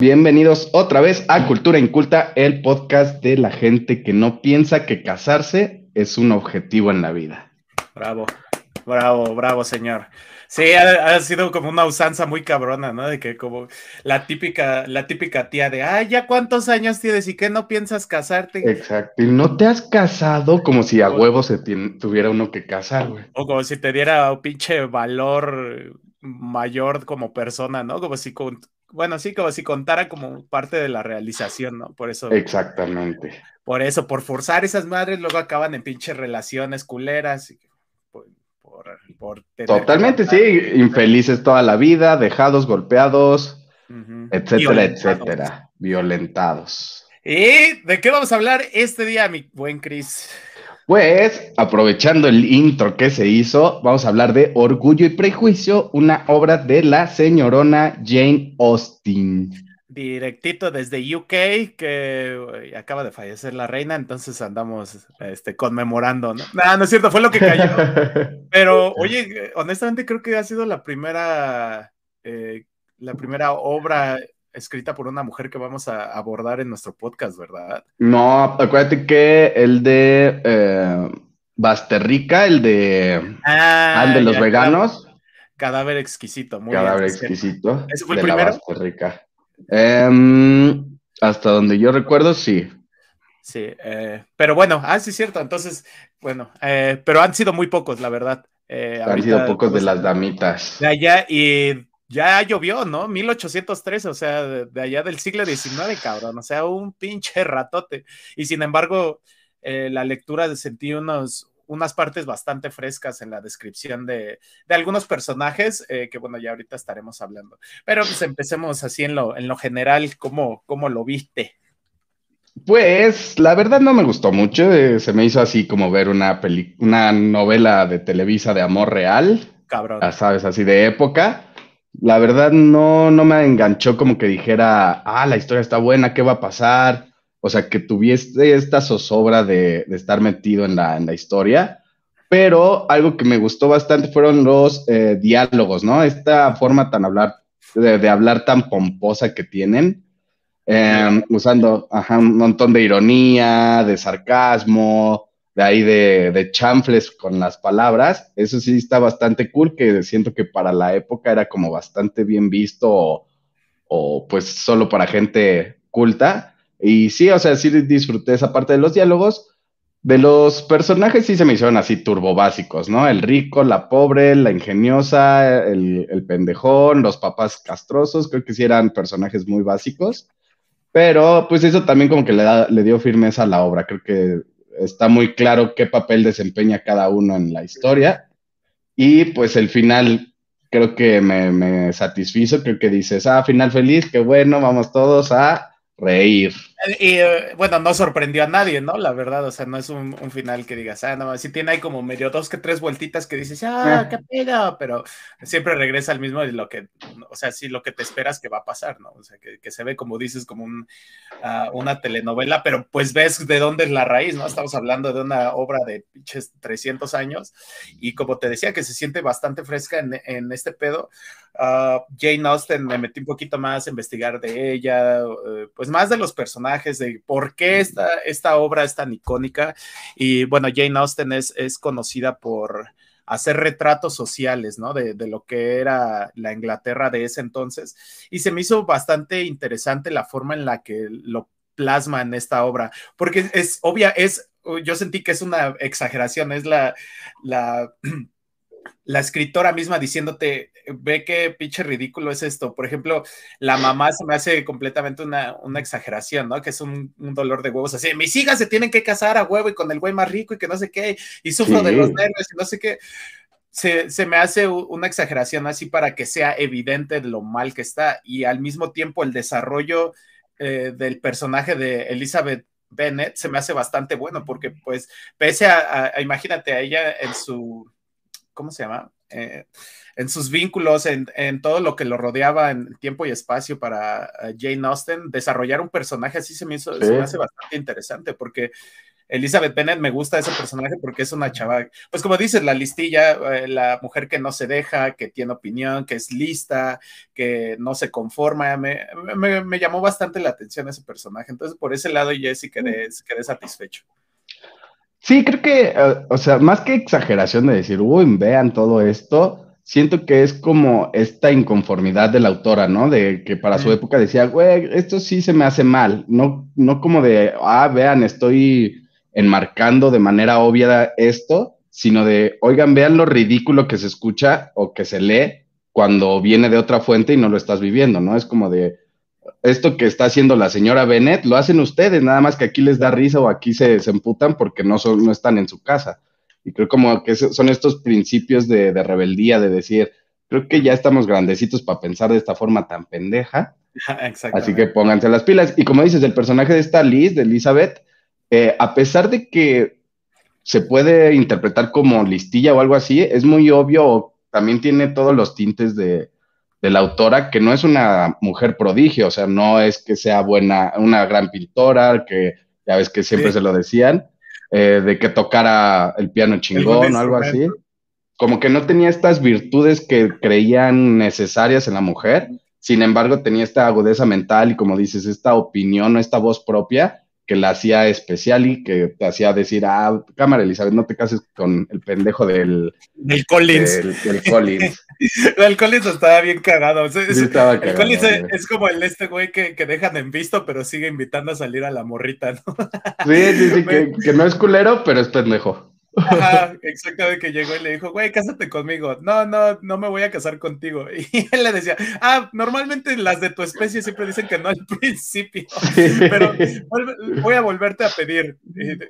Bienvenidos otra vez a Cultura Inculta, el podcast de la gente que no piensa que casarse es un objetivo en la vida. Bravo, bravo, bravo, señor. Sí, ha, sido como una usanza muy cabrona, ¿no? De que como la típica, la típica tía de, ay, ¿ya cuántos años tienes y qué no piensas casarte? Exacto, y no te has casado como si a huevo se tuviera uno que casar, güey. O como si te diera un pinche valor mayor como persona, ¿no? Como si con, bueno, sí, como si contara como parte de la realización, ¿no? Por eso. Exactamente. Por eso, por forzar esas madres, luego acaban en pinches relaciones culeras. Totalmente, sí, infelices toda la vida, dejados, golpeados, etcétera, etcétera, violentados. ¿Y de qué vamos a hablar este día, mi buen Chris? Pues, aprovechando el intro que se hizo, vamos a hablar de Orgullo y Prejuicio, una obra de la señorona Jane Austen. Directito desde UK, que acaba de fallecer la reina, entonces andamos este, conmemorando, ¿no? No, no es cierto, fue lo que cayó. Pero, oye, honestamente creo que ha sido la primera, eh, la primera obra escrita por una mujer que vamos a abordar en nuestro podcast, ¿verdad? No, acuérdate que el de eh, Basterrica, el de, ah, el de los veganos. Cadáver exquisito, muy Cadáver exquisito. ¿Ese fue el primero? Basterrica. Em, hasta donde yo recuerdo, sí. Sí, eh, pero bueno, ah, sí, cierto. Entonces, bueno, eh, pero han sido muy pocos, la verdad. han sido pocos de las damitas. De allá, y ya llovió, ¿no? 1813, o sea, de, allá del siglo XIX, cabrón, o sea, un pinche ratote. Y sin embargo, eh, la lectura sentí unos, unas partes bastante frescas en la descripción de, algunos personajes, eh, que bueno, ya ahorita estaremos hablando. Pero pues empecemos así en lo, en lo general, ¿cómo, cómo lo viste? Pues la verdad no me gustó mucho, eh, se me hizo así como ver una, una novela de Televisa de amor real, cabrón. Ya sabes, así de época la verdad no, no me enganchó como que dijera, ah, la historia está buena, ¿qué va a pasar? O sea, que tuviese esta zozobra de, estar metido en la, en la, historia. Pero algo que me gustó bastante fueron los eh, diálogos, ¿no? Esta forma tan hablar, de, hablar tan pomposa que tienen, em, usando un montón de ironía, de sarcasmo, de ahí de, de chanfles con las palabras, eso sí está bastante cool, que siento que para la época era como bastante bien visto o, pues solo para gente culta. Y sí, o sea, sí disfruté esa parte de los diálogos. De los personajes sí se me hicieron así turbo básicos, ¿no? El rico, la pobre, la ingeniosa, el, el pendejón, los papás castrosos, creo que sí eran personajes muy básicos. Pero pues eso también como que le, da, le dio firmeza a la obra. Creo que está muy claro qué papel desempeña cada uno en la historia. Y pues el final creo que me, me satisfizo, creo que dices, ah, final feliz, qué bueno, vamos todos a reír. Y eh, bueno, no sorprendió a nadie, ¿no? La verdad, o sea, no es un, final que digas, ah, no, sí tiene ahí como medio dos que tres vueltitas que dices, ah, qué pega, pero siempre regresa al mismo lo que, o sea, sí, lo que te esperas que va a pasar, ¿no? O sea, que, se ve, como dices, como un, ah, una telenovela, pero pues ves de dónde es la raíz, ¿no? Estamos hablando de una obra de pinches 300 años y como te decía, que se siente bastante fresca en, en este pedo. Jane Austen, me metí un poquito más a investigar de ella, eh, pues más de los personajes de por qué esta, esta obra es tan icónica. Y bueno, Jane Austen es, es conocida por hacer retratos sociales, ¿no? De, de, lo que era la Inglaterra de ese entonces. Y se me hizo bastante interesante la forma en la que lo plasma en esta obra, porque es obvia, es, yo sentí que es una exageración, es la, la la escritora misma diciéndote, ve qué pinche ridículo es esto. Por ejemplo, la mamá se me hace completamente una, exageración, ¿no? Que es un, dolor de huevos así. Mis hijas se tienen que casar a huevo y con el güey más rico y que no sé qué, y sufro de los nervios y no sé qué. Se, me hace una exageración así para que sea evidente lo mal que está y al mismo tiempo el desarrollo eh, del personaje de Elizabeth Bennett se me hace bastante bueno porque pues pese a imagínate a ella en su ¿cómo se llama? Eh, en sus vínculos, en, todo lo que lo rodeaba en tiempo y espacio para eh, Jane Austen, desarrollar un personaje así se me, hizo, se me hace bastante interesante porque Elizabeth Bennet me gusta ese personaje porque es una chava, pues como dices, la listilla, eh, la mujer que no se deja, que tiene opinión, que es lista, que no se conforma, me, me, llamó bastante la atención ese personaje, entonces por ese lado sí quedé, quedé satisfecho. Sí, creo que, eh, o sea, más que exageración de decir, uy, vean todo esto, siento que es como esta inconformidad de la autora, ¿no? De que para su época decía, güey, esto sí se me hace mal, no, no como de, ah, vean, estoy enmarcando de manera obvia esto, sino de, oigan, vean lo ridículo que se escucha o que se lee cuando viene de otra fuente y no lo estás viviendo, ¿no? Es como de, esto que está haciendo la señora Bennett, lo hacen ustedes, nada más que aquí les da risa o aquí se, se emputan porque no, son, no están en su casa. Y creo como que son estos principios de, rebeldía, de decir, creo que ya estamos grandecitos para pensar de esta forma tan pendeja. Así que pónganse las pilas. Y como dices, el personaje de esta Liz, de Elizabeth, eh, a pesar de que se puede interpretar como listilla o algo así, es muy obvio, también tiene todos los tintes de, la autora, que no es una mujer prodigio, o sea, no es que sea buena, una gran pintora, que ya ves que siempre se lo decían, eh, de que tocara el piano chingón o algo así. Como que no tenía estas virtudes que creían necesarias en la mujer, sin embargo tenía esta agudeza mental y como dices, esta opinión o esta voz propia que la hacía especial y que te hacía decir, ah, cámara Elizabeth, no te cases con el pendejo del... Del Collins. Del, Collins. el Collins estaba bien cagado. es, estaba el Collins es, como el este güey que, que, dejan en visto, pero sigue invitando a salir a la morrita, ¿no? Sí, sí, sí, que, que no es culero, pero es pendejo. Ajá, exactamente que llegó y le dijo, güey, cásate conmigo. No, no, no me voy a casar contigo. Y él le decía, ah, normalmente las de tu especie siempre dicen que no al principio, pero voy a volverte a pedir.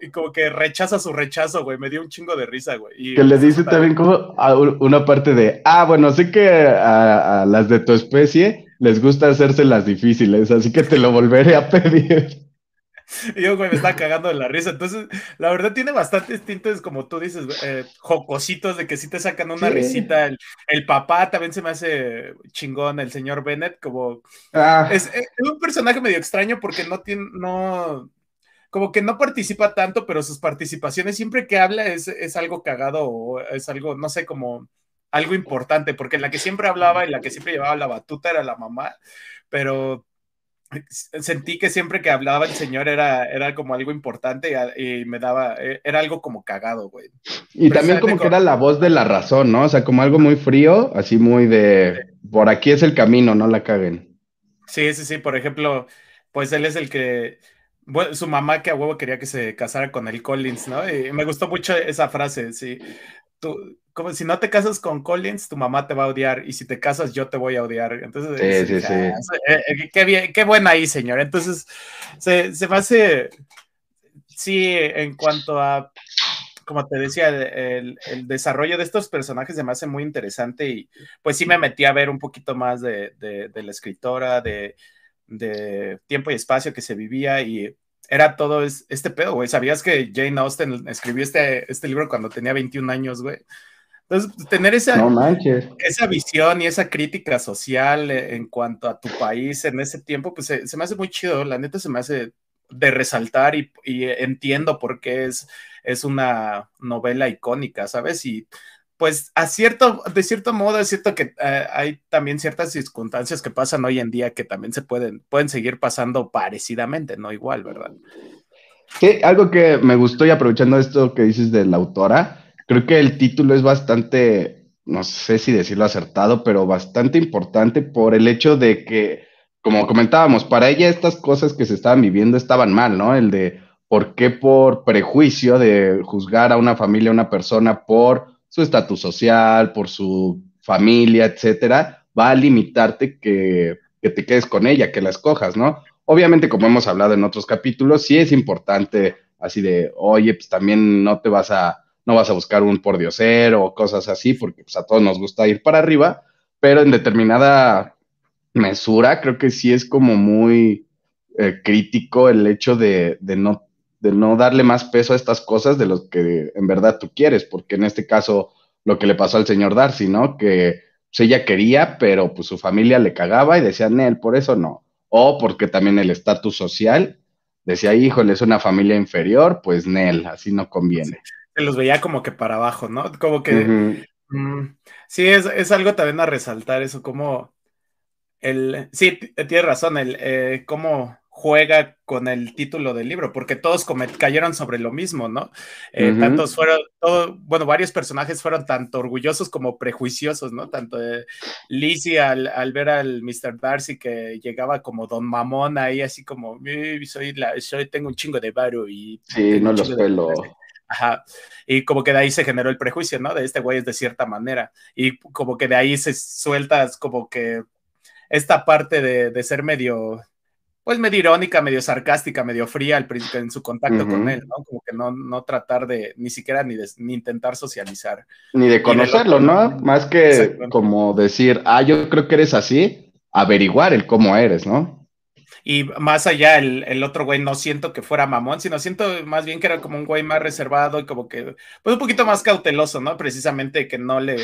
Y, como que rechaza su rechazo, güey. Me dio un chingo de risa, güey. que le dice también como una parte de, ah, bueno, sé que a las de tu especie les gusta hacerse las difíciles, así que te lo volveré a pedir. Y yo, güey, me estaba cagando de la risa. Entonces, la verdad tiene bastantes tintes, como tú dices, eh, jocositos de que sí te sacan una risita. El, papá también se me hace chingón, el señor Bennett, como... Ah. Es, un personaje medio extraño porque no tiene, no... Como que no participa tanto, pero sus participaciones siempre que habla es, es algo cagado o es algo, no sé, como algo importante, porque en la que siempre hablaba y la que siempre llevaba la batuta era la mamá, pero sentí que siempre que hablaba el señor era, era como algo importante y, me daba, e, era algo como cagado, güey. Y también como que era la voz de la razón, ¿no? O sea, como algo muy frío, así muy de, por aquí es el camino, no la caguen. Sí, sí, sí, por ejemplo, pues él es el que, bueno, su mamá que a huevo quería que se casara con el Collins, ¿no? Y me gustó mucho esa frase, sí. Tú, como si no te casas con Collins, tu mamá te va a odiar, y si te casas, yo te voy a odiar. Entonces, sí, sí, sí. Eh, eh, qué, bien, qué buena ahí, señor. Entonces, se, se me hace, sí, en cuanto a, como te decía, el, el, desarrollo de estos personajes se me hace muy interesante y pues sí me metí a ver un poquito más de, de, de la escritora, de, de tiempo y espacio que se vivía y era todo este pedo, güey. ¿Sabías que Jane Austen escribió este, este libro cuando tenía 21 años, güey? Entonces, tener esa, esa visión y esa crítica social en cuanto a tu país en ese tiempo, pues se, me hace muy chido. La neta se me hace de resaltar y, entiendo por qué es, es una novela icónica, ¿sabes? Y pues a cierto, de cierto modo es cierto que eh, hay también ciertas circunstancias que pasan hoy en día que también se pueden, pueden seguir pasando parecidamente, no igual, ¿verdad? Sí, algo que me gustó y aprovechando esto que dices de la autora, Creo que el título es bastante, no sé si decirlo acertado, pero bastante importante por el hecho de que, como comentábamos, para ella estas cosas que se estaban viviendo estaban mal, ¿no? El de por qué por prejuicio de juzgar a una familia, a una persona por su estatus social, por su familia, etcétera, va a limitarte que, que te quedes con ella, que la escojas, ¿no? Obviamente, como hemos hablado en otros capítulos, sí es importante así de, oye, pues también no te vas a no vas a buscar un pordiosero o cosas así, porque pues, a todos nos gusta ir para arriba, pero en determinada mesura creo que sí es como muy eh, crítico el hecho de, no, de no darle más peso a estas cosas de lo que en verdad tú quieres, porque en este caso lo que le pasó al señor Darcy, ¿no? Que pues, ella quería, pero pues su familia le cagaba y decían, él, por eso no. O porque también el estatus social decía, híjole, es una familia inferior, pues Nel, así no conviene. Se los veía como que para abajo, ¿no? Como que... Mm, sí, es, es, algo también a resaltar eso, como el... Sí, tiene razón, el eh, cómo juega con el título del libro, porque todos cayeron sobre lo mismo, ¿no? Eh, tantos fueron, todo, bueno, varios personajes fueron tanto orgullosos como prejuiciosos, ¿no? Tanto de Lizzie al, al, ver al Mr. Darcy que llegaba como Don Mamón ahí, así como, soy, la, soy tengo un chingo de varo y... Sí, no los pelo. Ajá. Y como que de ahí se generó el prejuicio, ¿no? De este güey es de cierta manera. Y como que de ahí se sueltas como que esta parte de, de ser medio pues medio irónica, medio sarcástica, medio fría al en su contacto con él, ¿no? Como que no, no tratar de, ni siquiera ni, de, ni intentar socializar. Ni de conocerlo, ¿no? Más que como decir, ah, yo creo que eres así, averiguar el cómo eres, ¿no? Y más allá, el, el, otro güey no siento que fuera mamón, sino siento más bien que era como un güey más reservado y como que, pues un poquito más cauteloso, ¿no? Precisamente que no le,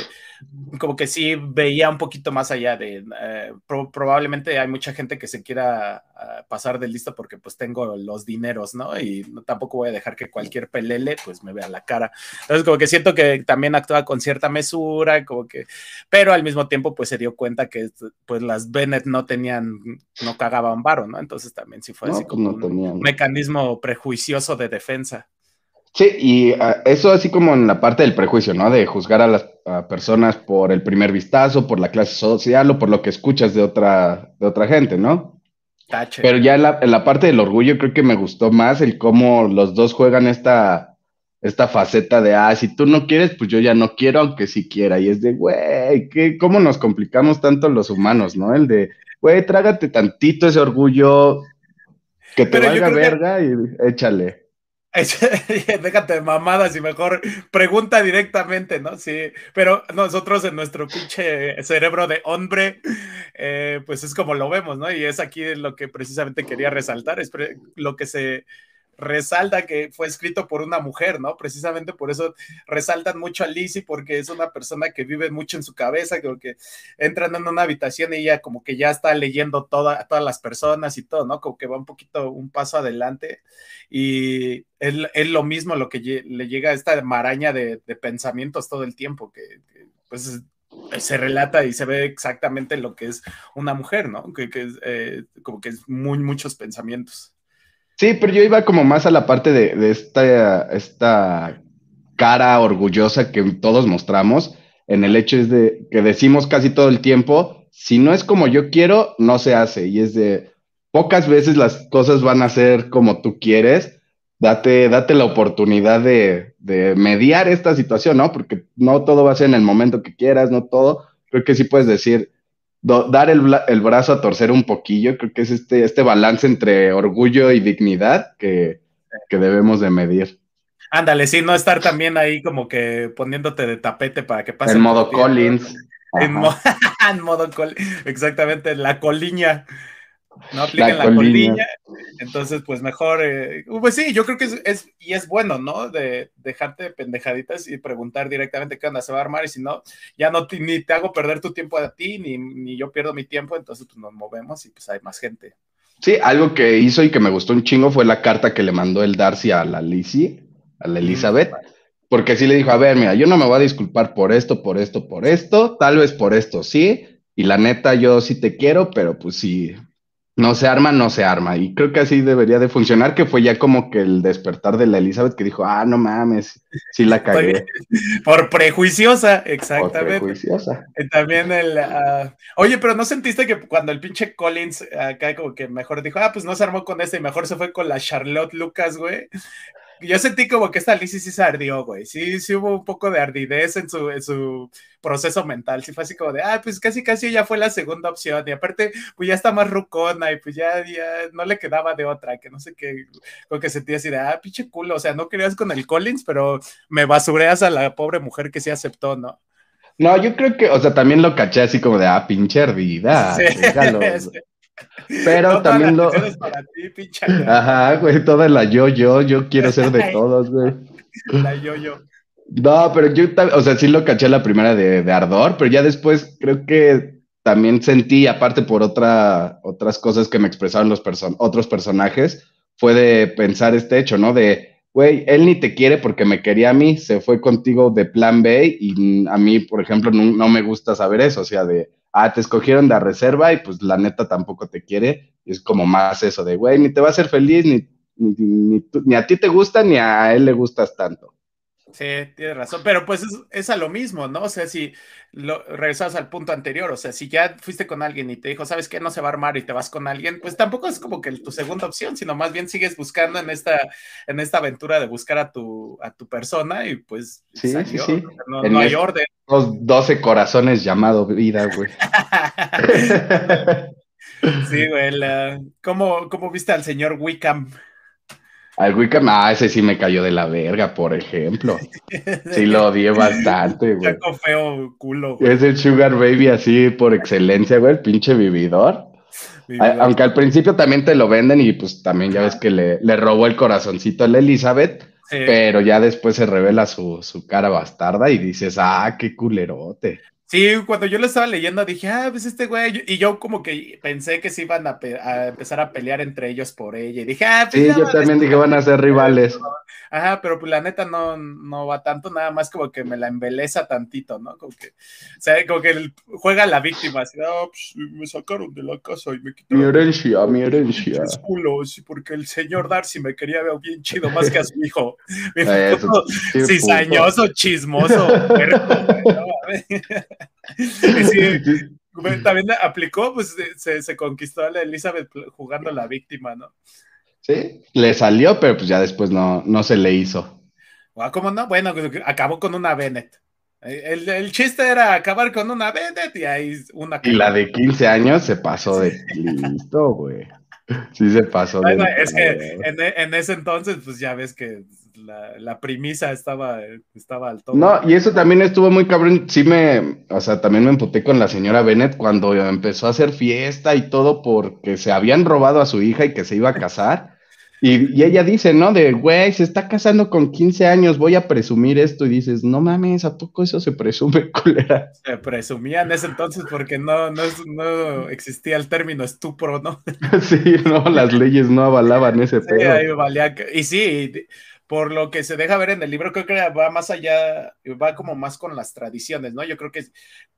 como que sí veía un poquito más allá de, eh, probablemente hay mucha gente que se quiera uh, pasar de listo porque pues tengo los dineros, ¿no? Y no, tampoco voy a dejar que cualquier pelele pues me vea la cara. Entonces como que siento que también actúa con cierta mesura, como que, pero al mismo tiempo pues se dio cuenta que pues las Bennett no tenían, no cagaban varo, ¿no? Entonces también sí fue así pues, como un mecanismo prejuicioso de defensa. Sí, y ah, eso así como en la parte del prejuicio, ¿no? De juzgar a las personas por el primer vistazo, por la clase social o por lo que escuchas de otra, de otra gente, ¿no? Pero ya en la, en la, parte del orgullo creo que me gustó más el cómo los dos juegan esta, esta faceta de, ah, si tú no quieres, pues yo ya no quiero, aunque sí quiera. Y es de, güey, ¿cómo nos complicamos tanto los humanos, no? El de, güey, trágate tantito ese orgullo, que te valga verga y échale. Déjate de mamadas y mejor pregunta directamente, ¿no? Sí, pero nosotros en nuestro pinche cerebro de hombre, eh, pues es como lo vemos, ¿no? Y es aquí lo que precisamente quería resaltar, es lo que se resalta que fue escrito por una mujer, ¿no? Precisamente por eso resaltan mucho a Lizzie, porque es una persona que vive mucho en su cabeza, creo que entran en una habitación y ella como que ya está leyendo toda, todas las personas y todo, ¿no? Como que va un poquito, un paso adelante y es, lo mismo lo que le llega a esta maraña de, pensamientos todo el tiempo, que, pues se relata y se ve exactamente lo que es una mujer, ¿no? Que, es eh, como que es muy, muchos pensamientos. Sí, pero yo iba como más a la parte de, esta, esta cara orgullosa que todos mostramos, en el hecho es de que decimos casi todo el tiempo, si no es como yo quiero, no se hace. Y es de, pocas veces las cosas van a ser como tú quieres. Date, date la oportunidad de, de mediar esta situación, ¿no? Porque no todo va a ser en el momento que quieras, no todo. Creo que sí puedes decir, dar el, brazo a torcer un poquillo, creo que es este, este balance entre orgullo y dignidad que, debemos de medir. Ándale, sí, no estar también ahí como que poniéndote de tapete para que pase. En modo Collins. En, modo Collins, exactamente, la coliña no apliquen la, coliña. Entonces, pues mejor, eh, pues sí, yo creo que es, y es bueno, ¿no? De dejarte pendejaditas y preguntar directamente qué onda se va a armar y si no, ya no ni te hago perder tu tiempo a ti, ni, ni yo pierdo mi tiempo, entonces pues nos movemos y pues hay más gente. Sí, algo que hizo y que me gustó un chingo fue la carta que le mandó el Darcy a la Lizzie, a la Elizabeth, porque sí le dijo, a ver, mira, yo no me voy a disculpar por esto, por esto, por esto, tal vez por esto sí, y la neta yo sí te quiero, pero pues sí, no se arma, no se arma. Y creo que así debería de funcionar, que fue ya como que el despertar de la Elizabeth que dijo, ah, no mames, sí la cagué. Por prejuiciosa, exactamente. Por prejuiciosa. Y también el... Uh... Oye, pero ¿no sentiste que cuando el pinche Collins acá como que mejor dijo, ah, pues no se armó con este y mejor se fue con la Charlotte Lucas, güey? Yo sentí como que esta Lizzie sí se ardió, güey. Sí, sí hubo un poco de ardidez en su, en su proceso mental. Sí fue así como de, ah, pues casi casi ya fue la segunda opción. Y aparte, pues ya está más rucona y pues ya, ya no le quedaba de otra, que no sé qué, con que sentía así de, ah, pinche culo. O sea, no querías con el Collins, pero me basureas a la pobre mujer que sí aceptó, ¿no? No, yo creo que, o sea, también lo caché así como de, ah, pinche ardida. Sí. Pero también lo. Para ti, Ajá, güey, toda la yo-yo, yo quiero ser de todos, güey. La yo-yo. No, pero yo, o sea, sí lo caché la primera de, de Ardor, pero ya después creo que también sentí, aparte por otra, otras cosas que me expresaron los otros personajes, fue de pensar este hecho, ¿no? De, güey, él ni te quiere porque me quería a mí, se fue contigo de plan B y a mí, por ejemplo, no, me gusta saber eso, o sea, de, ah, te escogieron de reserva y pues la neta tampoco te quiere. Es como más eso de, güey, ni te va a hacer feliz, ni, ni, ni a ti te gusta, ni a él le gustas tanto. Sí, tienes razón, pero pues es, a lo mismo, ¿no? O sea, si lo, regresas al punto anterior, o sea, si ya fuiste con alguien y te dijo, ¿sabes qué? No se va a armar y te vas con alguien, pues tampoco es como que tu segunda opción, sino más bien sigues buscando en esta, en esta aventura de buscar a tu, a tu persona y pues sí, sí, sí. no, hay orden. Los 12 corazones llamado vida, güey. sí, güey, ¿cómo, ¿cómo viste al señor Wickham? Al Wickham, ah, ese sí me cayó de la verga, por ejemplo. Sí lo odié bastante, güey. feo culo, güey. Es el Sugar Baby así por excelencia, güey, el pinche vividor. Aunque al principio también te lo venden y pues también ya ves que le, le robó el corazoncito a la Elizabeth, pero ya después se revela su, su cara bastarda y dices, ah, qué culerote. Sí, cuando yo lo estaba leyendo dije, ah, pues este güey, y yo como que pensé que se iban a, empezar a pelear entre ellos por ella, y dije, ah, pues Sí, yo también dije, van a ser rivales. Ajá, pero pues la neta no, no va tanto, nada más como que me la embeleza tantito, ¿no? Como que, o sea, como que juega la víctima, así, ah, pues me sacaron de la casa y me quitaron. Mi herencia, mi herencia. Es culo, sí, porque el señor Darcy me quería ver bien chido, más que a su hijo. cizañoso, chismoso, también aplicó, pues se, conquistó a la Elizabeth jugando la víctima, ¿no? Sí, le salió, pero pues ya después no, no se le hizo. Ah, ¿Cómo no? Bueno, pues, acabó con una Bennett. El, chiste era acabar con una Bennett y ahí una. Y la de 15 años se pasó de listo, güey. Sí se pasó. Bueno, es que en, ese entonces, pues ya ves que la, premisa estaba, estaba al todo. No, y eso también estuvo muy cabrón. Sí me, o sea, también me emputé con la señora Bennett cuando empezó a hacer fiesta y todo porque se habían robado a su hija y que se iba a casar. Y, ella dice, ¿no? De, güey, se está casando con 15 años, voy a presumir esto. Y dices, no mames, ¿a poco eso se presume, culera? Se presumía en ese entonces porque no, no, no existía el término estupro, ¿no? sí, no, las leyes no avalaban ese sí, Ahí valía, y sí, por lo que se deja ver en el libro, creo que va más allá, va como más con las tradiciones, ¿no? Yo creo que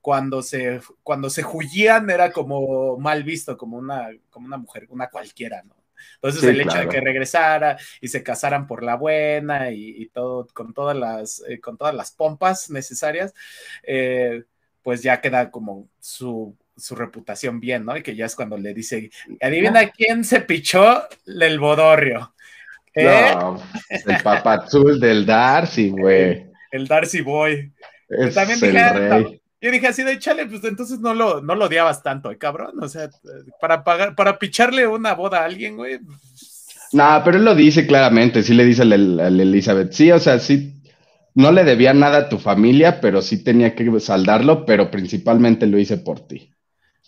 cuando se, cuando se juían era como mal visto, como una, como una mujer, una cualquiera, ¿no? Entonces el hecho de que regresara y se casaran por la buena y, todo, con todas las, eh, con todas las pompas necesarias, eh, pues ya queda como su, su reputación bien, ¿no? Y que ya es cuando le dice, adivina quién se pichó el bodorrio. No, el papazul del Darcy, güey. El Darcy Boy. también dije, ah, yo dije así de chale, pues entonces no lo, no lo odiabas tanto, ¿eh, cabrón. O sea, para pagar, para picharle una boda a alguien, güey. No, pero él lo dice claramente, sí le dice a, Elizabeth, sí, o sea, sí, no le debía nada a tu familia, pero sí tenía que saldarlo, pero principalmente lo hice por ti.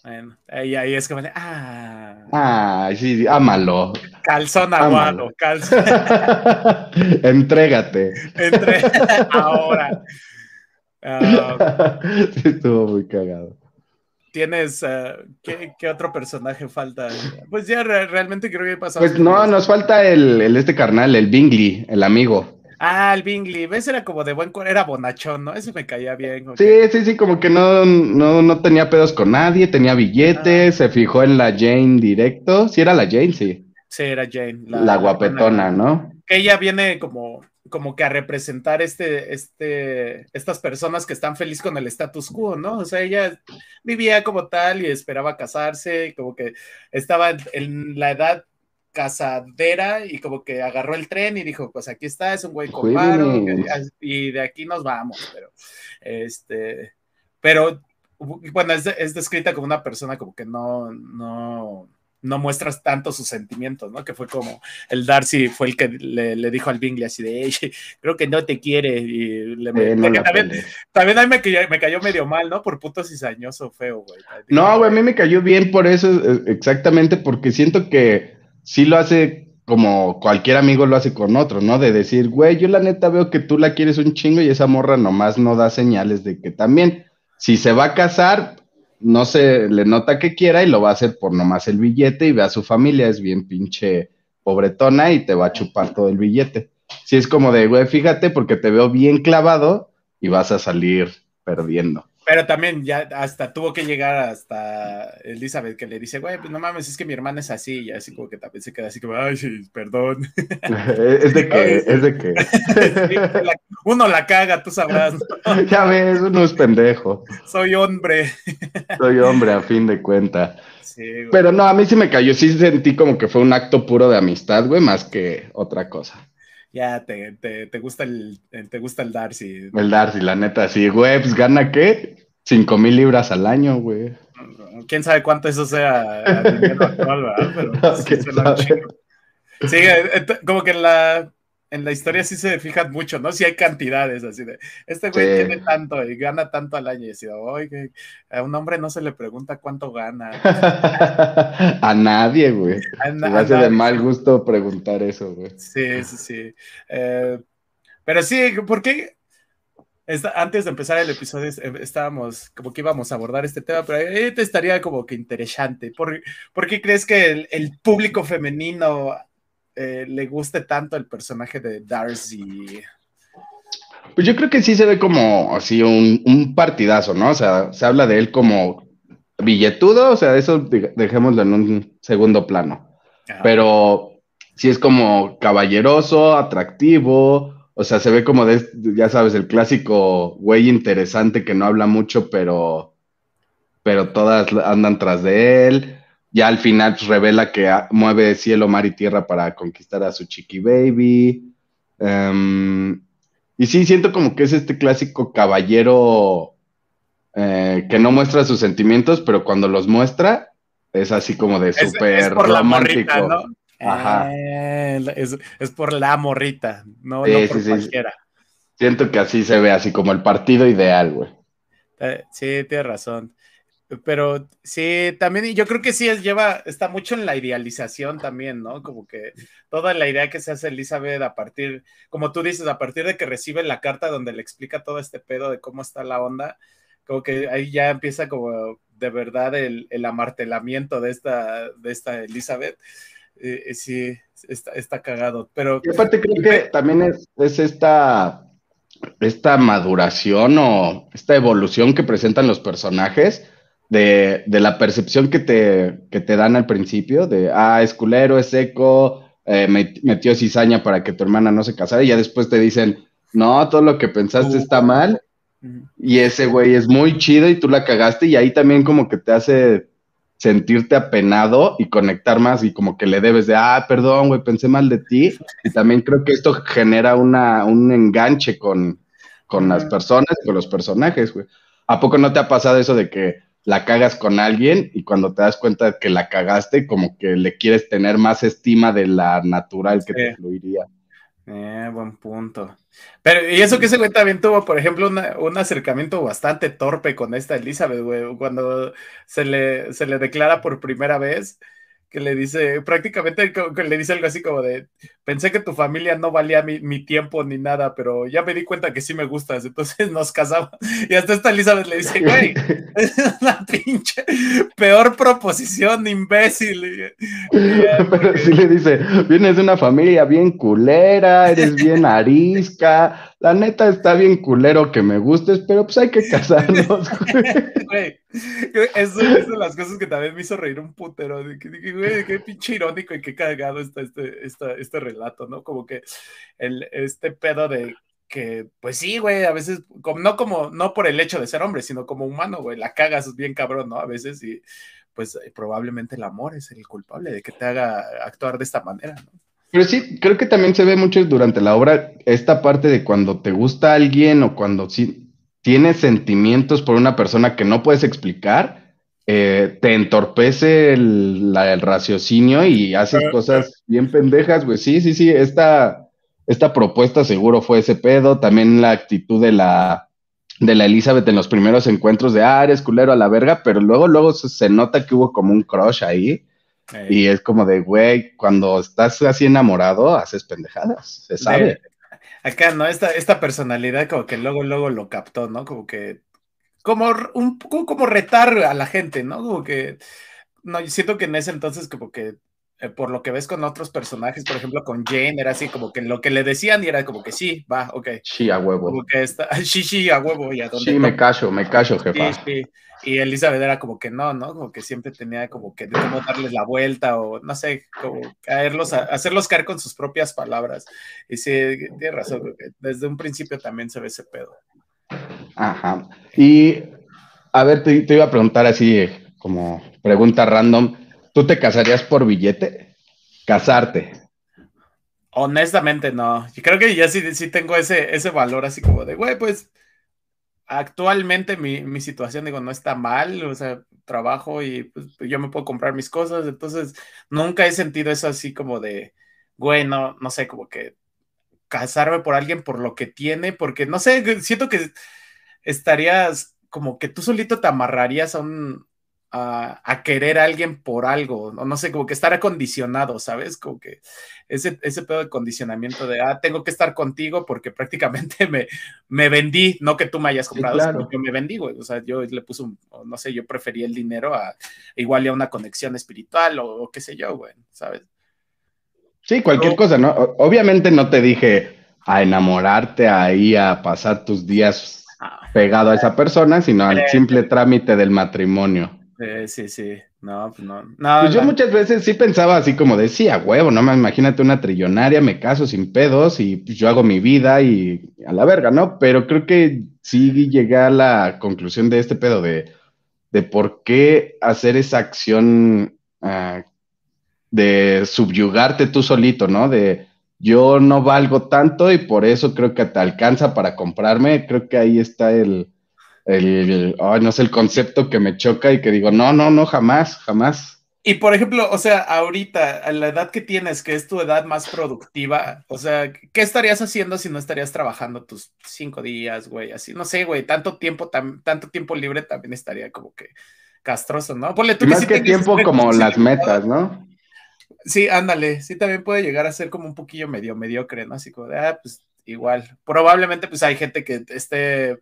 Bueno, ahí, ahí es como ah. Ah, sí, ámalo. Calzón aguado, calzón. Entrégate. Ahora. Ah, sí, estuvo muy cagado. ¿Tienes uh, ¿qué, otro personaje falta? Pues ya realmente creo que pasado. Pues no, nos falta el, el, este carnal, el Bingley, el amigo. Ah, el Bingley, ese era como de buen era bonachón, ¿no? Ese me caía bien. Sí, sí, sí, como que no, no, no tenía pedos con nadie, tenía billetes, ah. se fijó en la Jane directo. Sí, era la Jane, sí. Sí, era Jane. La, guapetona, ¿no? Que ella viene como, como que a representar este, este, estas personas que están felices con el status quo, ¿no? O sea, ella vivía como tal y esperaba casarse, como que estaba en, la edad casadera y como que agarró el tren y dijo, pues aquí está, es un güey con paro y de aquí nos vamos, pero este, pero bueno, es, es descrita como una persona como que no, no, no muestras tanto sus sentimientos, ¿no? Que fue como el Darcy fue el que le, dijo al Bingley así de, creo que no te quiere. Y le, también, también a mí me, cayó medio mal, ¿no? Por puto cizañoso feo, güey. No, güey, a mí me cayó bien por eso, eh, exactamente, porque siento que sí lo hace como cualquier amigo lo hace con otro, ¿no? De decir, güey, yo la neta veo que tú la quieres un chingo y esa morra nomás no da señales de que también, si se va a casar, no se le nota que quiera y lo va a hacer por nomás el billete y ve a su familia, es bien pinche pobretona y te va a chupar todo el billete. Si es como de, güey, fíjate porque te veo bien clavado y vas a salir perdiendo. Pero también ya hasta tuvo que llegar hasta Elizabeth que le dice, güey, pues no mames, es que mi hermana es así, y así como que también se queda así como, ay, sí, perdón. es de que, es de que. uno la caga, tú sabrás. ya ves, uno es pendejo. Soy hombre. Soy hombre, a fin de cuenta. Sí, Pero no, a mí sí me cayó, sí sentí como que fue un acto puro de amistad, güey, más que otra cosa ya te, te, te, gusta el, te gusta el Darcy. El Darcy, la neta, sí, güey, pues gana qué? Cinco mil libras al año, güey. Quién sabe cuánto eso sea dinero actual, ¿verdad? Pero sí, sí, eh, como que en la, en la historia sí se fijan mucho, ¿no? Si hay cantidades así de, este güey tiene tanto y gana tanto al año. Y decía, oye, a un hombre no se le pregunta cuánto gana. a nadie, güey. Me hace de mal gusto preguntar eso, güey. Sí, sí, sí. Eh, pero sí, ¿por qué? antes de empezar el episodio estábamos como que íbamos a abordar este tema, pero te estaría como que interesante. ¿Por, ¿por qué crees que el público femenino eh, le guste tanto el personaje de Darcy. Pues yo creo que sí se ve como así un, partidazo, ¿no? O sea, se habla de él como billetudo, o sea, eso dejémoslo en un segundo plano. Pero sí es como caballeroso, atractivo, o sea, se ve como de, ya sabes, el clásico güey interesante que no habla mucho, pero, pero todas andan tras de él ya al final pues, revela que mueve cielo, mar y tierra para conquistar a su chiqui baby. Em, y sí, siento como que es este clásico caballero eh, que no muestra sus sentimientos, pero cuando los muestra es así como de súper romántico. ¿no? Ajá. Eh, es, por la morrita, no, por cualquiera. Siento que así se ve, así como el partido ideal, güey. Eh, sí, tienes razón. Pero sí, también yo creo que sí lleva, está mucho en la idealización también, ¿no? Como que toda la idea que se hace Elizabeth a partir, como tú dices, a partir de que recibe la carta donde le explica todo este pedo de cómo está la onda, como que ahí ya empieza como de verdad el, amartelamiento de esta, de esta Elizabeth. Eh, eh, sí, está, está, cagado. Pero. Y aparte creo que también es, es esta, esta maduración o esta evolución que presentan los personajes de, la percepción que te, te dan al principio, de, ah, es culero, es seco, eh, metió cizaña para que tu hermana no se casara, y ya después te dicen, no, todo lo que pensaste está mal, y ese güey es muy chido y tú la cagaste, y ahí también como que te hace sentirte apenado y conectar más, y como que le debes de, ah, perdón, güey, pensé mal de ti, y también creo que esto genera una, un enganche con, con las personas, con los personajes, güey. ¿A poco no te ha pasado eso de que la cagas con alguien y cuando te das cuenta de que la cagaste, como que le quieres tener más estima de la natural que te fluiría. Eh, buen punto. Pero, y eso que ese güey también tuvo, por ejemplo, un acercamiento bastante torpe con esta Elizabeth, güey, cuando se le, se le declara por primera vez que le dice, prácticamente que le dice algo así como de, pensé que tu familia no valía mi, tiempo ni nada, pero ya me di cuenta que sí me gustas, entonces nos casamos. Y hasta esta Elizabeth le dice, güey, es una pinche peor proposición, imbécil. pero sí le dice, vienes de una familia bien culera, eres bien arisca, la neta está bien culero que me gustes, pero pues hay que casarnos. Güey, eso es de las cosas que también me hizo reír un putero. Dije, güey, qué pinche irónico y qué cagado está este, este relato, ¿no? Como que el, este pedo de que, pues sí, güey, a veces, como, no como, no por el hecho de ser hombre, sino como humano, güey, la cagas bien cabrón, ¿no? A veces y pues probablemente el amor es el culpable de que te haga actuar de esta manera, ¿no? Pero sí, creo que también se ve mucho durante la obra esta parte de cuando te gusta alguien o cuando sí tienes sentimientos por una persona que no puedes explicar, eh, te entorpece el, raciocinio y haces cosas bien pendejas, güey. Sí, sí, sí, esta, esta propuesta seguro fue ese pedo. También la actitud de la, de la Elizabeth en los primeros encuentros de, ah, eres culero a la verga, pero luego, luego se, nota que hubo como un crush ahí. Y es como de, güey, cuando estás así enamorado, haces pendejadas, se sabe. acá, ¿no? Esta, esta personalidad como que luego, luego lo captó, ¿no? Como que como un poco como retar a la gente, ¿no? Como que, no, yo siento que en ese entonces como que eh, por lo que ves con otros personajes, por ejemplo, con Jane, era así como que lo que le decían y era como que sí, va, ok. Sí, a huevo. Como que está, sí, sí, a huevo. Y a donde sí, me callo, me callo, jefa. Sí, sí. Y Elizabeth era como que no, ¿no? Como que siempre tenía como que de cómo darles la vuelta o no sé, como caerlos, hacerlos caer con sus propias palabras. Y sí, tiene razón, desde un principio también se ve ese pedo. Ajá. Y a ver, te, te iba a preguntar así como pregunta random. ¿Tú te casarías por billete? Casarte. Honestamente, no. Yo creo que ya sí, sí tengo ese, ese valor así como de, güey, pues actualmente mi, mi, situación, digo, no está mal, o sea, trabajo y pues, yo me puedo comprar mis cosas, entonces nunca he sentido eso así como de, güey, no, no sé, como que casarme por alguien por lo que tiene, porque no sé, siento que estarías como que tú solito te amarrarías a un, a, querer a alguien por algo, no, no sé, como que estar acondicionado, ¿sabes? Como que ese, ese pedo de condicionamiento de, ah, tengo que estar contigo porque prácticamente me, me vendí, no que tú me hayas comprado, sino que me vendí, güey. O sea, yo le puse un, no sé, yo prefería el dinero a igual a una conexión espiritual o, qué sé yo, güey, ¿sabes? Sí, cualquier cosa, ¿no? Obviamente no te dije a enamorarte ahí, a pasar tus días ah. pegado a esa persona, sino al simple trámite del matrimonio. Sí, sí, sí. No, pues no. pues yo muchas veces sí pensaba así como decía, huevo, no me imagínate una trillonaria, me caso sin pedos y pues yo hago mi vida y a la verga, ¿no? Pero creo que sí llegué a la conclusión de este pedo de, de por qué hacer esa acción ah, de subyugarte tú solito, ¿no? De yo no valgo tanto y por eso creo que te alcanza para comprarme. Creo que ahí está el, el, no sé, el concepto que me choca y que digo, no, no, no, jamás, jamás. Y por ejemplo, o sea, ahorita, a la edad que tienes, que es tu edad más productiva, o sea, ¿qué estarías haciendo si no estarías trabajando tus cinco días, güey? Así, no sé, güey, tanto tiempo, tanto tiempo libre también estaría como que castroso, ¿no? Ponle tú Más que, tiempo como las metas, ¿no? Sí, ándale, sí, también puede llegar a ser como un poquillo medio mediocre, ¿no? Así como de, ah, pues igual. Probablemente, pues hay gente que esté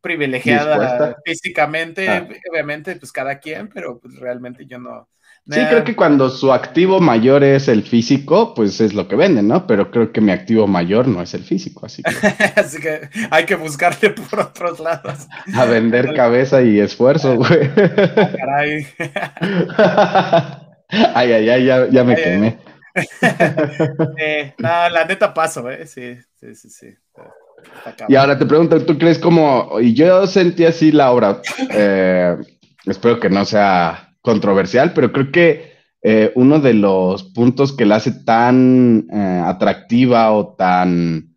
privilegiada físicamente, ah. obviamente, pues cada quien, pero pues realmente yo no. Sí, creo que cuando su activo mayor es el físico, pues es lo que venden, ¿no? Pero creo que mi activo mayor no es el físico, así que. así que hay que buscarle por otros lados. A vender cabeza y esfuerzo, güey. Ah, caray. ay, ay, ay, ya, ya me quemé. no, la neta paso, ¿eh? Sí, sí, sí, sí. Y ahora te pregunto, ¿tú crees como, y yo sentí así la obra, eh, espero que no sea controversial, pero creo que eh, uno de los puntos que la hace tan eh, atractiva o tan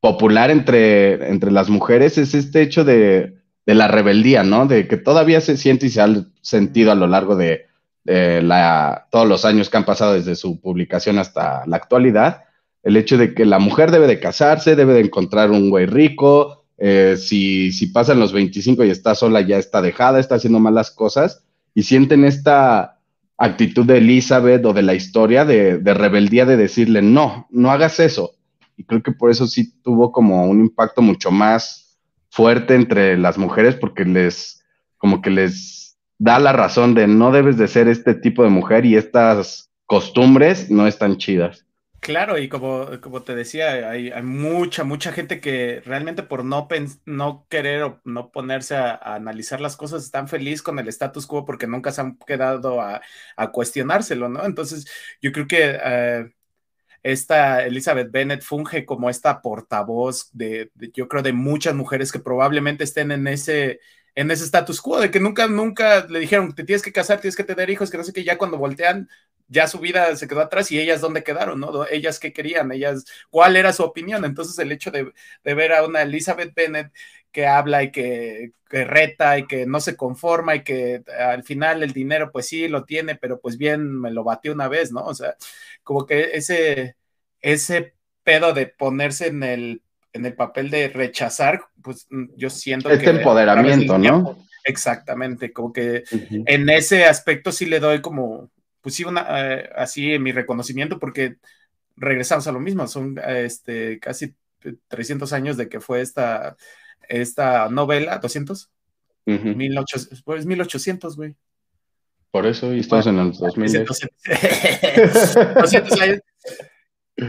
popular entre, entre las mujeres es este hecho de, de, la rebeldía, ¿no? De que todavía se siente y se ha sentido a lo largo de, la, todos los años que han pasado desde su publicación hasta la actualidad el hecho de que la mujer debe de casarse, debe de encontrar un güey rico, eh, si, pasan los 25 y está sola, ya está dejada, está haciendo malas cosas, y sienten esta actitud de Elizabeth o de la historia de, de rebeldía de decirle, no, no hagas eso. Y creo que por eso sí tuvo como un impacto mucho más fuerte entre las mujeres, porque les, como que les da la razón de no debes de ser este tipo de mujer y estas costumbres no están chidas. Claro, y como, como te decía, hay, mucha, mucha gente que realmente por no, no querer o no ponerse a, analizar las cosas están feliz con el status quo porque nunca se han quedado a, cuestionárselo, ¿no? Entonces, yo creo que eh, esta Elizabeth Bennett funge como esta portavoz de, yo creo, de muchas mujeres que probablemente estén en ese en ese status quo, de que nunca, nunca le dijeron, te tienes que casar, tienes que tener hijos, que no sé qué, ya cuando voltean, ya su vida se quedó atrás y ellas dónde quedaron, ¿no? Ellas qué querían, ellas, cuál era su opinión. Entonces el hecho de, ver a una Elizabeth Bennett que habla y que, reta y que no se conforma y que al final el dinero pues sí lo tiene, pero pues bien me lo batió una vez, ¿no? O sea, como que ese, ese pedo de ponerse en el en el papel de rechazar, pues mm, yo siento este que... empoderamiento, ¿no? Exactamente, como que en ese aspecto sí le doy como, pues sí, una, eh, así mi reconocimiento, porque regresamos a lo mismo, son este, casi 300 años de que fue esta, esta novela, 200, 1800, pues 1800, güey. Por eso, y estamos en el 2000.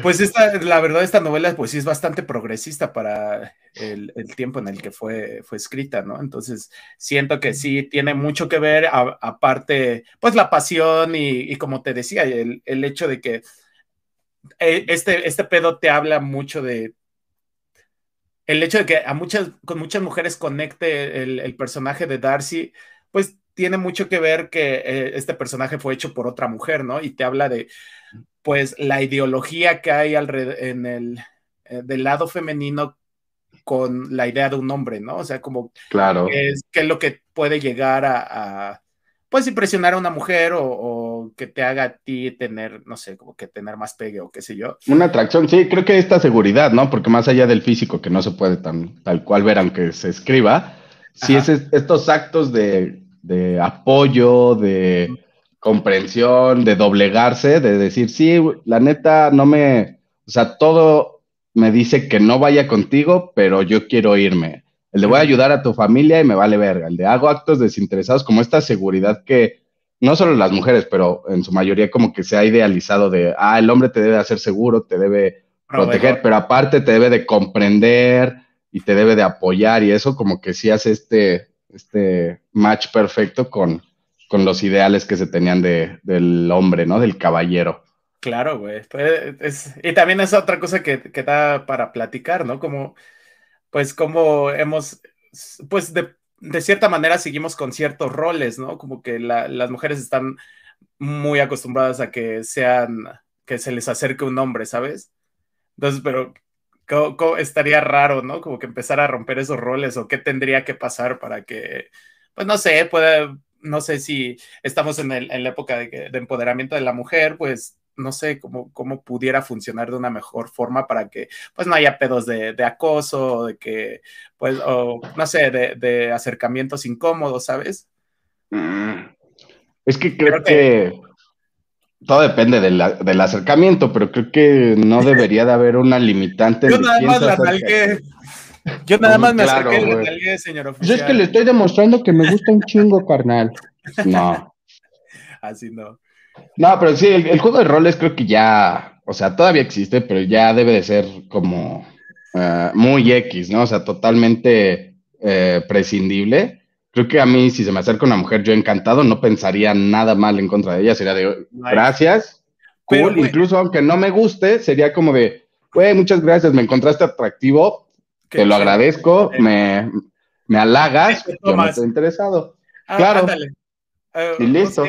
Pues esta, la verdad, esta novela, pues sí es bastante progresista para el, tiempo en el que fue, fue escrita, ¿no? Entonces, siento que sí tiene mucho que ver, aparte, pues la pasión y, como te decía, el, hecho de que eh, este, este pedo te habla mucho de el hecho de que a muchas, con muchas mujeres conecte el, personaje de Darcy, pues tiene mucho que ver que eh, este personaje fue hecho por otra mujer, ¿no? Y te habla de, pues la ideología que hay en el eh, del lado femenino con la idea de un hombre, ¿no? O sea, como claro. qué es, es lo que puede llegar a, pues impresionar a una mujer o, que te haga a ti tener, no sé, como que tener más pegue o qué sé yo. Una atracción, sí, creo que esta seguridad, ¿no? Porque más allá del físico que no se puede tan tal cual ver aunque se escriba, sí es estos actos de, de apoyo, de comprensión, de doblegarse, de decir, sí, la neta, no me, o sea, todo me dice que no vaya contigo, pero yo quiero irme. El de voy a ayudar a tu familia y me vale verga. El de hago actos desinteresados, como esta seguridad que no solo las mujeres, pero en su mayoría como que se ha idealizado de, ah, el hombre te debe hacer seguro, te debe proteger, pero aparte te debe de comprender y te debe de apoyar y eso como que sí hace este, este match perfecto con, con los ideales que se tenían de, del hombre, ¿no? Del caballero. Claro, güey. Y también es otra cosa que, que, da para platicar, ¿no? Como, pues, como hemos, pues, de, cierta manera seguimos con ciertos roles, ¿no? Como que las mujeres están muy acostumbradas a que sean, que se les acerque un hombre, ¿sabes? Entonces, pero estaría raro, ¿no? Como que empezar a romper esos roles o qué tendría que pasar para que, pues, no sé, pueda no sé si estamos en, la época de, empoderamiento de la mujer, pues no sé cómo, cómo pudiera funcionar de una mejor forma para que pues no haya pedos de, acoso, de que, pues, o no sé, de, acercamientos incómodos, ¿sabes? Mm. Es que creo, que, todo depende del acercamiento, pero creo que no debería de haber una limitante. Yo nada más la yo nada más me acerqué de señor oficial. Yo es que le estoy demostrando que me gusta un chingo, carnal. No. Así no. No, pero sí, el, juego de roles creo que ya, o sea, todavía existe, pero ya debe de ser como eh, muy X, ¿no? O sea, totalmente eh, prescindible. Creo que a mí, si se me acerca una mujer, yo encantado, no pensaría nada mal en contra de ella, sería de gracias, cool, incluso aunque no me guste, sería como de, güey, muchas gracias, me encontraste atractivo, te lo agradezco, me, me halagas, yo no estoy interesado. Ah, claro. Ándale. Eh, y listo.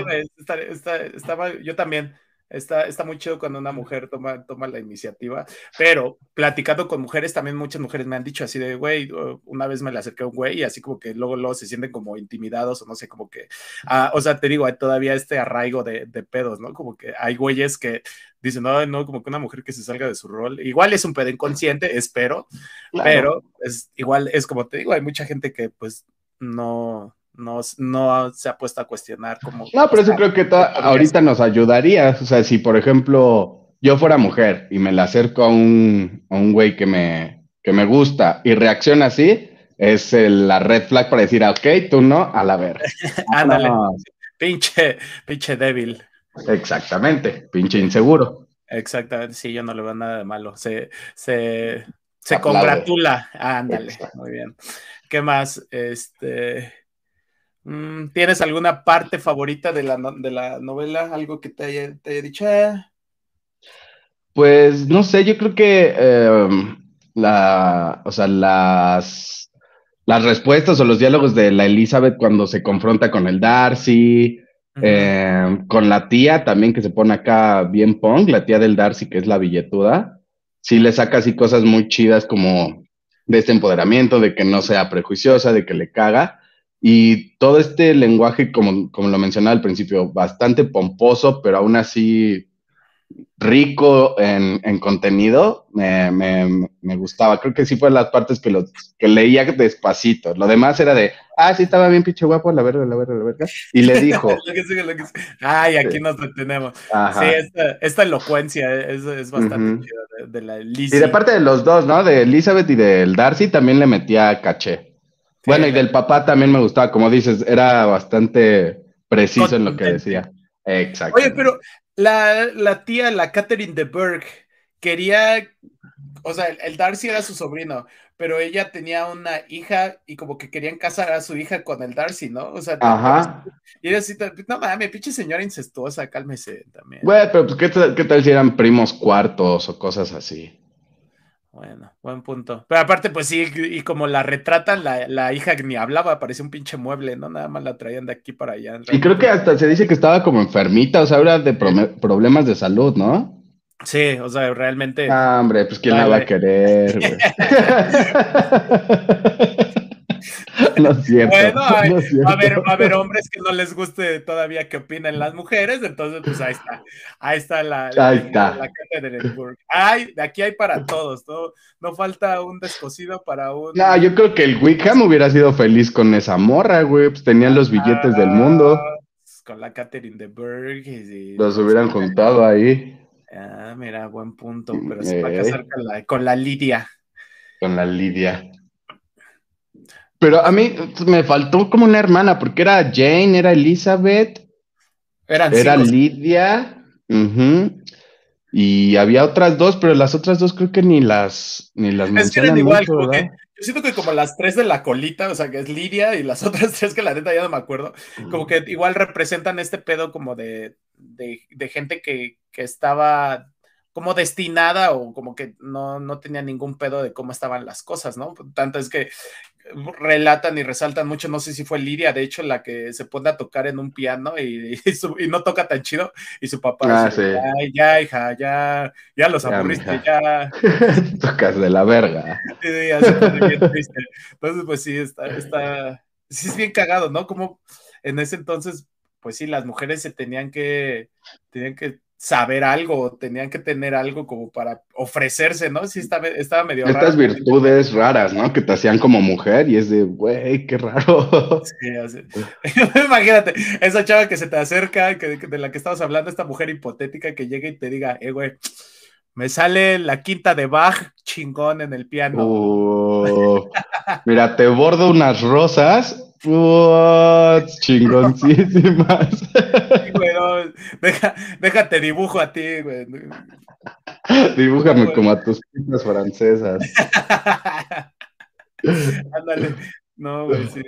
yo también. Está, está muy chido cuando una mujer toma, toma la iniciativa, pero platicando con mujeres, también muchas mujeres me han dicho así de, güey, una vez me la acerqué a un güey y así como que luego, luego se sienten como intimidados o no sé, como que, ah, o sea, te digo, hay todavía este arraigo de, de pedos, ¿no? Como que hay güeyes que dicen, no, no, como que una mujer que se salga de su rol, igual es un pedo inconsciente, espero, pero es, igual es como te digo, hay mucha gente que pues no, no, no se ha puesto a cuestionar como... No, pero eso creo que ahorita nos ayudaría, o sea, si por ejemplo yo fuera mujer y me la acerco a un, a un güey que me, que me gusta y reacciona así, es la red flag para decir, ah, ok, tú no, a la ver. Ándale, pinche, pinche débil. Exactamente, pinche inseguro. Exactamente, sí, yo no le veo nada de malo. Se, se, se congratula. ándale, muy bien. ¿Qué más? Este. Mm, ¿Tienes alguna parte favorita de la, de la novela? ¿Algo que te haya, dicho? Pues no sé, yo creo que em, la, o sea, las, las respuestas o los diálogos de la Elizabeth cuando se confronta con el Darcy, eh, con la tía también que se pone acá bien punk, la tía del Darcy que es la billetuda, sí le saca así cosas muy chidas como de este empoderamiento, de que no sea prejuiciosa, de que le caga. Y todo este lenguaje, como, como lo mencionaba al principio, bastante pomposo, pero aún así rico en, contenido, me, gustaba. Creo que sí fue las partes que, lo, que leía despacito. Lo demás era de, ah, sí, estaba bien pinche guapo, la verga, la verga, la verga. Y le dijo. Ay, aquí nos detenemos. Sí, esta, elocuencia es, bastante chida de, la Y de parte de los dos, ¿no? De Elizabeth y del Darcy también le metía caché. Bueno, y del papá también me gustaba, como dices, era bastante preciso en lo que decía. Exacto. Oye, pero la, tía, la Catherine de Berg, quería, o sea, el Darcy era su sobrino, pero ella tenía una hija y como que querían casar a su hija con el Darcy, ¿no? O sea, Ajá. y ella así, no mames, pinche señora incestuosa, cálmese también. Bueno, pero pues, ¿qué, ¿qué tal si eran primos cuartos o cosas así? Bueno, buen punto. Pero aparte, pues sí, y como la retratan, la, la hija ni hablaba, parecía un pinche mueble, ¿no? Nada más la traían de aquí para allá. Y creo que hasta se dice que estaba como enfermita, o sea, era de problemas de salud, ¿no? Sí, o sea, realmente. Ah, hombre, pues quién la va a querer. No es cierto. Bueno, va, a haber, va a haber hombres que no les guste todavía qué opinan las mujeres, entonces pues ahí está. Ahí está la, ahí está. la, de Ay, aquí hay para todos, ¿no? No falta un descosido para un. No, yo creo que el Wickham hubiera sido feliz con esa morra, güey. Pues tenían los billetes del mundo. Con la Catherine de Berg. los hubieran juntado ahí. Ah, mira, buen punto, pero se va a casar con la, con la Lidia. Con la Lidia. Pero a mí me faltó como una hermana, porque era Jane, era Elizabeth, era Lidia, y había otras dos, pero las otras dos creo que ni las ni las es que eran igual, como que, yo siento que como las tres de la colita, o sea, que es Lidia y las otras tres que la neta ya no me acuerdo, como que igual representan este pedo como de, de, de gente que, que estaba como destinada o como que no, no tenía ningún pedo de cómo estaban las cosas, ¿no? Tanto es que relatan y resaltan mucho, no sé si fue Lidia, de hecho, la que se pone a tocar en un piano y, y, no toca tan chido, y su papá ah, dice, ya, hija, ya, ya los aburriste, ya. Tocas de la verga. Entonces, pues sí, está, está, sí es bien cagado, ¿no? Como en ese entonces, pues sí, las mujeres se tenían que, tenían que saber algo, tenían que tener algo como para ofrecerse, ¿no? Sí, estaba, estaba medio Estas virtudes raras, ¿no? Que te hacían como mujer y es de, güey, qué raro. Sí, así. Imagínate, esa chava que se te acerca, que, de la que estabas hablando, esta mujer hipotética que llega y te diga, eh, güey, me sale la quinta de Bach chingón en el piano. Mira, te bordo unas rosas What? Chingoncísimas. deja, déjate dibujo a ti, güey. Dibújame como a tus pintas francesas. Ándale. No, güey, sí,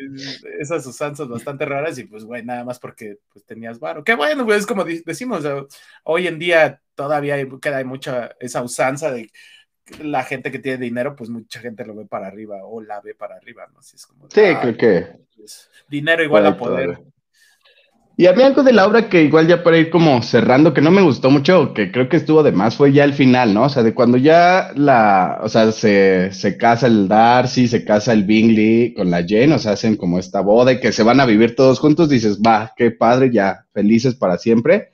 esas usanzas bastante raras y pues, güey, nada más porque pues tenías varo. Qué bueno, güey, es como decimos, hoy en día todavía queda mucha esa usanza de la gente que tiene dinero, pues mucha gente lo ve para arriba o la ve para arriba, ¿no? es como, sí, creo que. Pues, dinero igual a poder. Y a mí algo de la obra que igual ya para ir como cerrando, que no me gustó mucho, que creo que estuvo de más, fue ya el final, ¿no? O sea, de cuando ya la, o sea, se, se casa el Darcy, se casa el Bingley con la Jane, o sea, hacen como esta boda y que se van a vivir todos juntos, dices, va, qué padre, ya, felices para siempre,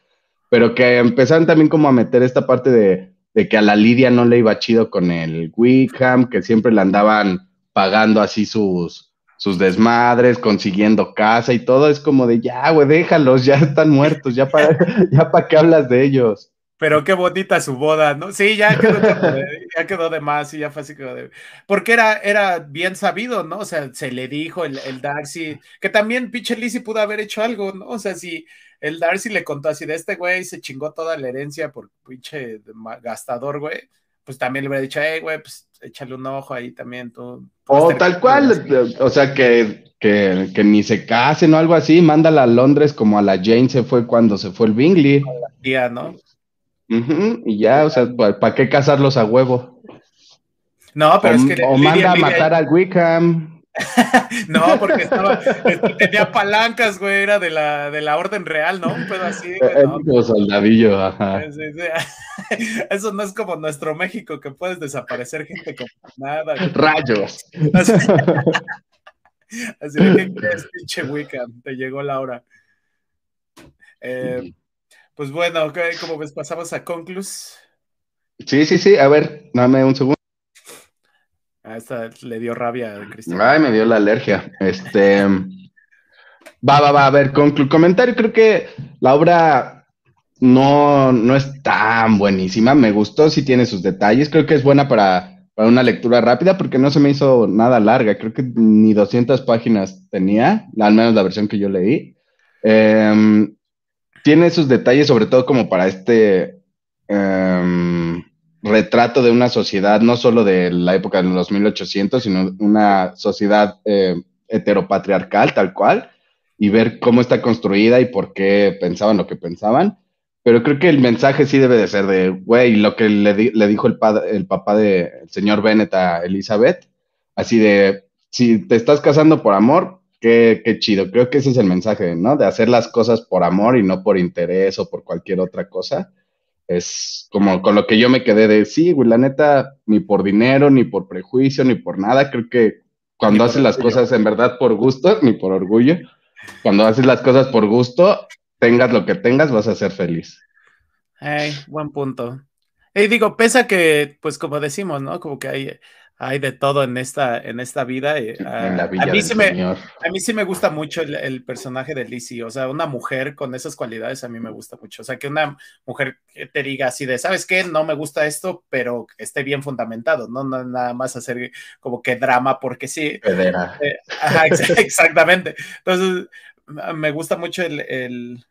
pero que empezaron también como a meter esta parte de, de que a la Lidia no le iba chido con el Wickham, que siempre le andaban pagando así sus, sus desmadres, consiguiendo casa y todo, es como de ya, güey, déjalos, ya están muertos, ya para, ya para qué hablas de ellos. Pero qué bonita su boda, ¿no? Sí, ya quedó, ya quedó de más y ya fue así como de... Porque era, era bien sabido, ¿no? O sea, se le dijo el, el Darcy, que también pinche Lizzie pudo haber hecho algo, ¿no? O sea, si el Darcy le contó así de este güey se chingó toda la herencia por pinche gastador, güey, pues también le hubiera dicho, hey, güey, pues échale un ojo ahí también tú. O tal cual, o sea, que, que, que, ni se casen o algo así, mándala a Londres como a la Jane se fue cuando se fue el Bingley. La tía, ¿no? y ya, o sea, ¿para qué casarlos a huevo? No, pero es que. O manda a matar al Wickham. no, porque estaba, tenía palancas, güey, era de la, de la orden real, ¿no? Un pedo así, güey, soldadillo, ajá. Eso no es como nuestro México, que puedes desaparecer gente con nada. Rayos. Así, de que pinche Wiccan, te llegó la hora. Eh, pues bueno, como ves, pasamos a Conclus. Sí, sí, sí, a ver, dame un segundo. Ah, esta le dio rabia a Cristian. Ay, me dio la alergia. Este. Va, va, va. A ver, con comentario, creo que la obra no, no es tan buenísima. Me gustó, sí tiene sus detalles. Creo que es buena para, para una lectura rápida porque no se me hizo nada larga. Creo que ni 200 páginas tenía, al menos la versión que yo leí. Em, tiene sus detalles, sobre todo como para este em, retrato de una sociedad, no solo de la época de los 1800, sino una sociedad eh, heteropatriarcal, tal cual, y ver cómo está construida y por qué pensaban lo que pensaban. Pero creo que el mensaje sí debe de ser de, güey, lo que le, dijo el, el papá del señor Bennett a Elizabeth, así de, si te estás casando por amor, qué, qué chido. Creo que ese es el mensaje, ¿no? De hacer las cosas por amor y no por interés o por cualquier otra cosa. Es como con lo que yo me quedé de, sí, güey, la neta, ni por dinero, ni por prejuicio, ni por nada. Creo que cuando haces las cosas en verdad por gusto, ni por orgullo, cuando haces las cosas por gusto, tengas lo que tengas, vas a ser feliz. Ay, buen punto. Y digo, pese que, pues como decimos, ¿no? Como que hay, hay de todo en esta, en esta vida. Eh, a, a, mí sí me, a, mí sí me, gusta mucho el, personaje de Lizzie. O sea, una mujer con esas cualidades a mí me gusta mucho. O sea, que una mujer que te diga así de, ¿sabes qué? No me gusta esto, pero esté bien fundamentado, ¿no? no nada más hacer como que drama porque sí. Eh, ajá, exactamente. Entonces, me gusta mucho el el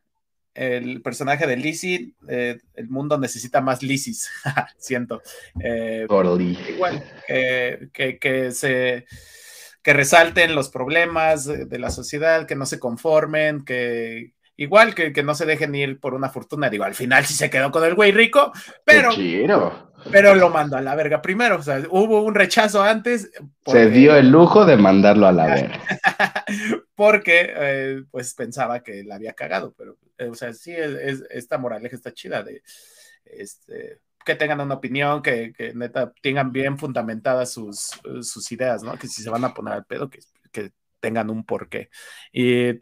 personaje de Lizzie, eh, el mundo necesita más Lizzie's, siento. Eh, igual, que, que, se que resalten los problemas de la sociedad, que no se conformen, que igual que, que no se dejen ir por una fortuna. Digo, al final sí se quedó con el güey rico, pero pero lo mandó a la verga primero. O sea, hubo un rechazo antes. Se dio el lujo de mandarlo a la verga. porque, eh, pues, pensaba que la había cagado. Pero, o sea, sí, es, esta moraleja está chida de este, que tengan una opinión, que, que neta tengan bien fundamentadas sus, sus ideas, ¿no? Que si se van a poner al pedo, que tengan un porqué. Y eh,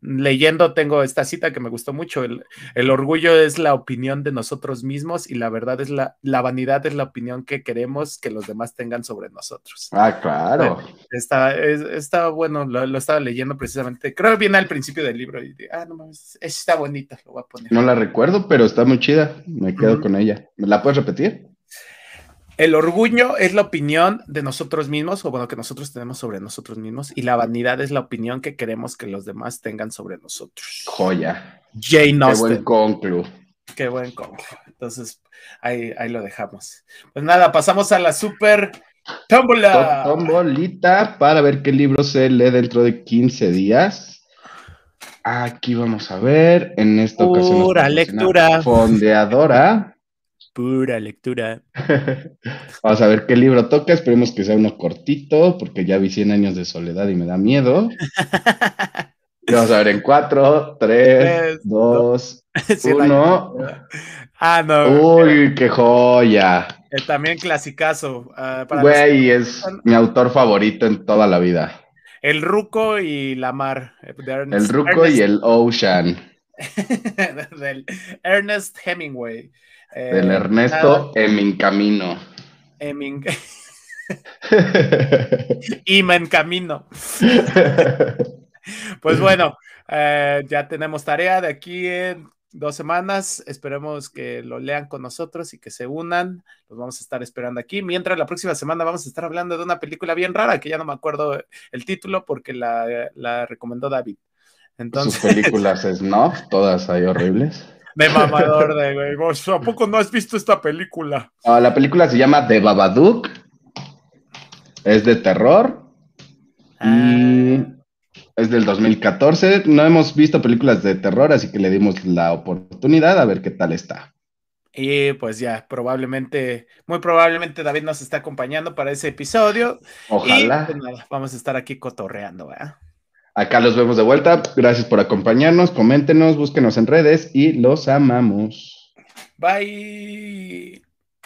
leyendo tengo esta cita que me gustó mucho, el, el, orgullo es la opinión de nosotros mismos y la verdad es la, la vanidad es la opinión que queremos que los demás tengan sobre nosotros. Ah, claro. está, está bueno, lo, estaba leyendo precisamente, creo que viene al principio del libro y ah, no mames, está bonita, lo voy a poner. No la recuerdo, pero está muy chida, me quedo con ella. ¿Me la puedes repetir? El orgullo es la opinión de nosotros mismos, o bueno, que nosotros tenemos sobre nosotros mismos, y la vanidad es la opinión que queremos que los demás tengan sobre nosotros. Joya. Jane Austen. Qué buen conclu. Qué buen conclu. Entonces, ahí, ahí lo dejamos. Pues nada, pasamos a la super tómbola. Tombolita para ver qué libro se lee dentro de 15 días. Aquí vamos a ver, en esta ocasión. Pura lectura. Fondeadora. Pura lectura. Vamos a ver qué libro toca. Esperemos que sea uno cortito, porque ya vi 100 años de soledad y me da miedo. vamos a ver en 4, 3, 2, 1. Ah, no. Uy, qué joya. Eh, también clasicazo. Uh, Güey, es mi autor favorito en toda la vida. El Ruco y la Mar. Eh, el Ruco y el Ocean. Del Ernest Hemingway. Del eh, Ernesto Emincamino. Emin... en Camino. pues bueno, eh, ya tenemos tarea de aquí en dos semanas. Esperemos que lo lean con nosotros y que se unan. Los vamos a estar esperando aquí. Mientras la próxima semana vamos a estar hablando de una película bien rara que ya no me acuerdo el título porque la, la recomendó David. Entonces... Sus películas ¿no? todas hay horribles de mamador de, güey. ¿A poco no has visto esta película? la película se llama The Babadook. Es de terror. Y ah. es del 2014. No hemos visto películas de terror, así que le dimos la oportunidad a ver qué tal está. Y pues ya, probablemente, muy probablemente David nos está acompañando para ese episodio. Ojalá. Y, pues, vamos a estar aquí cotorreando, ¿verdad? Acá los vemos de vuelta. Gracias por acompañarnos. Coméntenos, búsquenos en redes y los amamos. Bye.